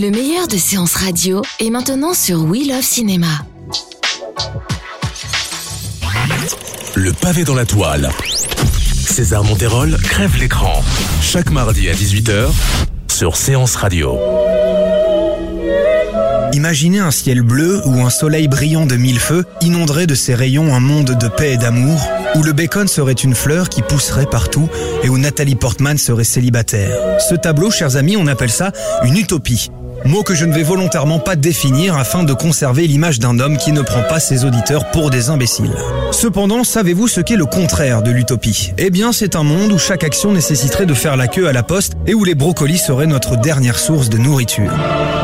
Le meilleur de séances radio est maintenant sur We Love Cinéma. Le pavé dans la toile. César Monterol crève l'écran. Chaque mardi à 18h sur Séance Radio. Imaginez un ciel bleu où un soleil brillant de mille feux inonderait de ses rayons un monde de paix et d'amour, où le bacon serait une fleur qui pousserait partout et où Nathalie Portman serait célibataire. Ce tableau, chers amis, on appelle ça une utopie. Mot que je ne vais volontairement pas définir afin de conserver l'image d'un homme qui ne prend pas ses auditeurs pour des imbéciles. Cependant, savez-vous ce qu'est le contraire de l'utopie? Eh bien, c'est un monde où chaque action nécessiterait de faire la queue à la poste et où les brocolis seraient notre dernière source de nourriture.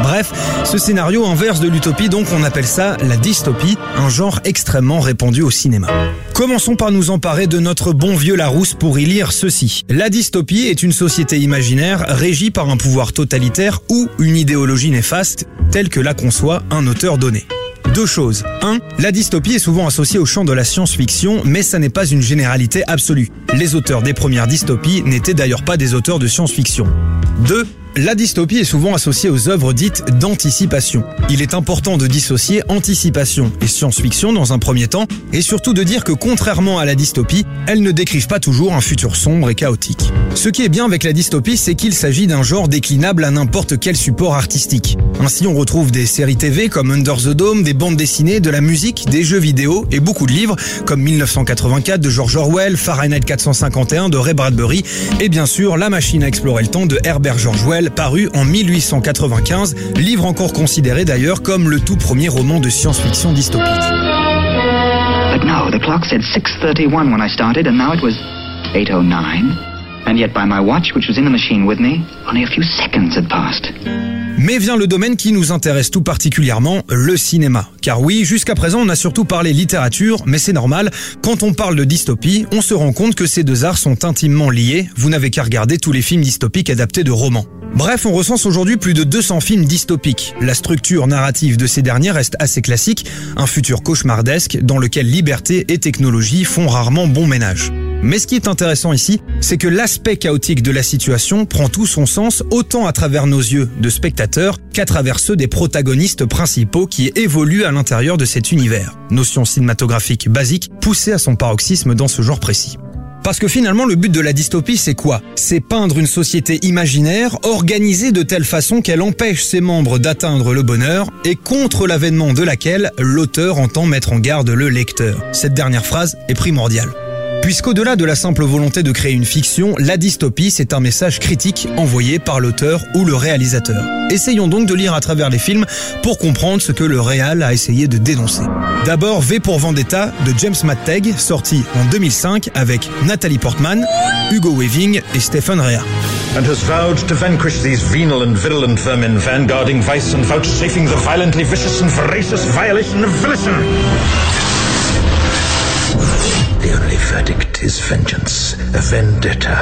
Bref, ce scénario inverse de l'utopie, donc on appelle ça la dystopie, un genre extrêmement répandu au cinéma. Commençons par nous emparer de notre bon vieux Larousse pour y lire ceci. La dystopie est une société imaginaire régie par un pouvoir totalitaire ou une idéologie néfaste telle que la conçoit un auteur donné. Deux choses. 1. La dystopie est souvent associée au champ de la science-fiction, mais ça n'est pas une généralité absolue. Les auteurs des premières dystopies n'étaient d'ailleurs pas des auteurs de science-fiction. 2. La dystopie est souvent associée aux œuvres dites d'anticipation. Il est important de dissocier anticipation et science-fiction dans un premier temps, et surtout de dire que contrairement à la dystopie, elles ne décrivent pas toujours un futur sombre et chaotique. Ce qui est bien avec la dystopie, c'est qu'il s'agit d'un genre déclinable à n'importe quel support artistique. Ainsi, on retrouve des séries TV comme Under the Dome, des bandes dessinées, de la musique, des jeux vidéo et beaucoup de livres comme 1984 de George Orwell, Fahrenheit 451 de Ray Bradbury et bien sûr La machine à explorer le temps de Herbert George Wells paru en 1895, livre encore considéré d'ailleurs comme le tout premier roman de science-fiction dystopique. But no, the clock said 6.31 when I started, and now it was 8.09. And yet by my watch, which was in the machine with me, only a few seconds had passed. Mais vient le domaine qui nous intéresse tout particulièrement, le cinéma. Car oui, jusqu'à présent on a surtout parlé littérature, mais c'est normal, quand on parle de dystopie, on se rend compte que ces deux arts sont intimement liés, vous n'avez qu'à regarder tous les films dystopiques adaptés de romans. Bref, on recense aujourd'hui plus de 200 films dystopiques. La structure narrative de ces derniers reste assez classique, un futur cauchemardesque dans lequel liberté et technologie font rarement bon ménage. Mais ce qui est intéressant ici, c'est que l'aspect chaotique de la situation prend tout son sens autant à travers nos yeux de spectateurs qu'à travers ceux des protagonistes principaux qui évoluent à l'intérieur de cet univers. Notion cinématographique basique poussée à son paroxysme dans ce genre précis. Parce que finalement, le but de la dystopie, c'est quoi? C'est peindre une société imaginaire, organisée de telle façon qu'elle empêche ses membres d'atteindre le bonheur et contre l'avènement de laquelle l'auteur entend mettre en garde le lecteur. Cette dernière phrase est primordiale. Puisqu'au-delà de la simple volonté de créer une fiction, la dystopie, c'est un message critique envoyé par l'auteur ou le réalisateur. Essayons donc de lire à travers les films pour comprendre ce que le réal a essayé de dénoncer. D'abord, V pour Vendetta de James Matteg, sorti en 2005 avec Nathalie Portman, Hugo Weaving et Stephen Rea.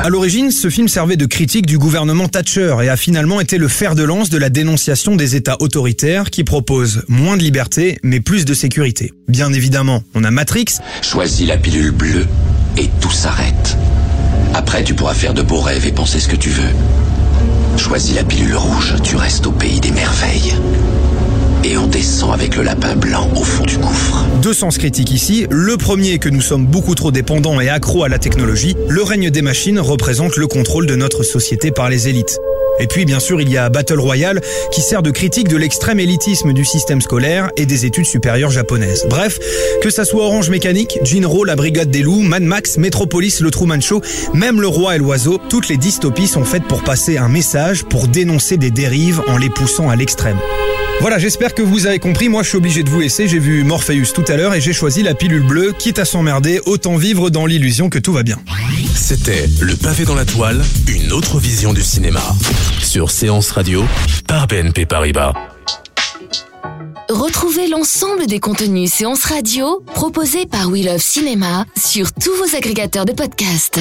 À l'origine, ce film servait de critique du gouvernement Thatcher et a finalement été le fer de lance de la dénonciation des États autoritaires qui proposent moins de liberté mais plus de sécurité. Bien évidemment, on a Matrix, Choisis la pilule bleue et tout s'arrête. Après, tu pourras faire de beaux rêves et penser ce que tu veux. Choisis la pilule rouge, tu restes au pays des merveilles. Et on descend avec le lapin blanc au fond du gouffre. deux sens critiques ici. Le premier que nous sommes beaucoup trop dépendants et accros à la technologie. Le règne des machines représente le contrôle de notre société par les élites. Et puis bien sûr il y a Battle Royale qui sert de critique de l'extrême élitisme du système scolaire et des études supérieures japonaises. Bref, que ça soit Orange Mécanique, Jinro, la Brigade des Loups, Mad Max, Metropolis, le Truman Show, même le roi et l'oiseau, toutes les dystopies sont faites pour passer un message, pour dénoncer des dérives en les poussant à l'extrême. Voilà, j'espère que vous avez compris. Moi, je suis obligé de vous laisser. J'ai vu Morpheus tout à l'heure et j'ai choisi la pilule bleue. Quitte à s'emmerder, autant vivre dans l'illusion que tout va bien. C'était Le pavé dans la toile, une autre vision du cinéma. Sur Séance Radio, par BNP Paribas. Retrouvez l'ensemble des contenus séances radio proposés par We Love Cinéma sur tous vos agrégateurs de podcasts.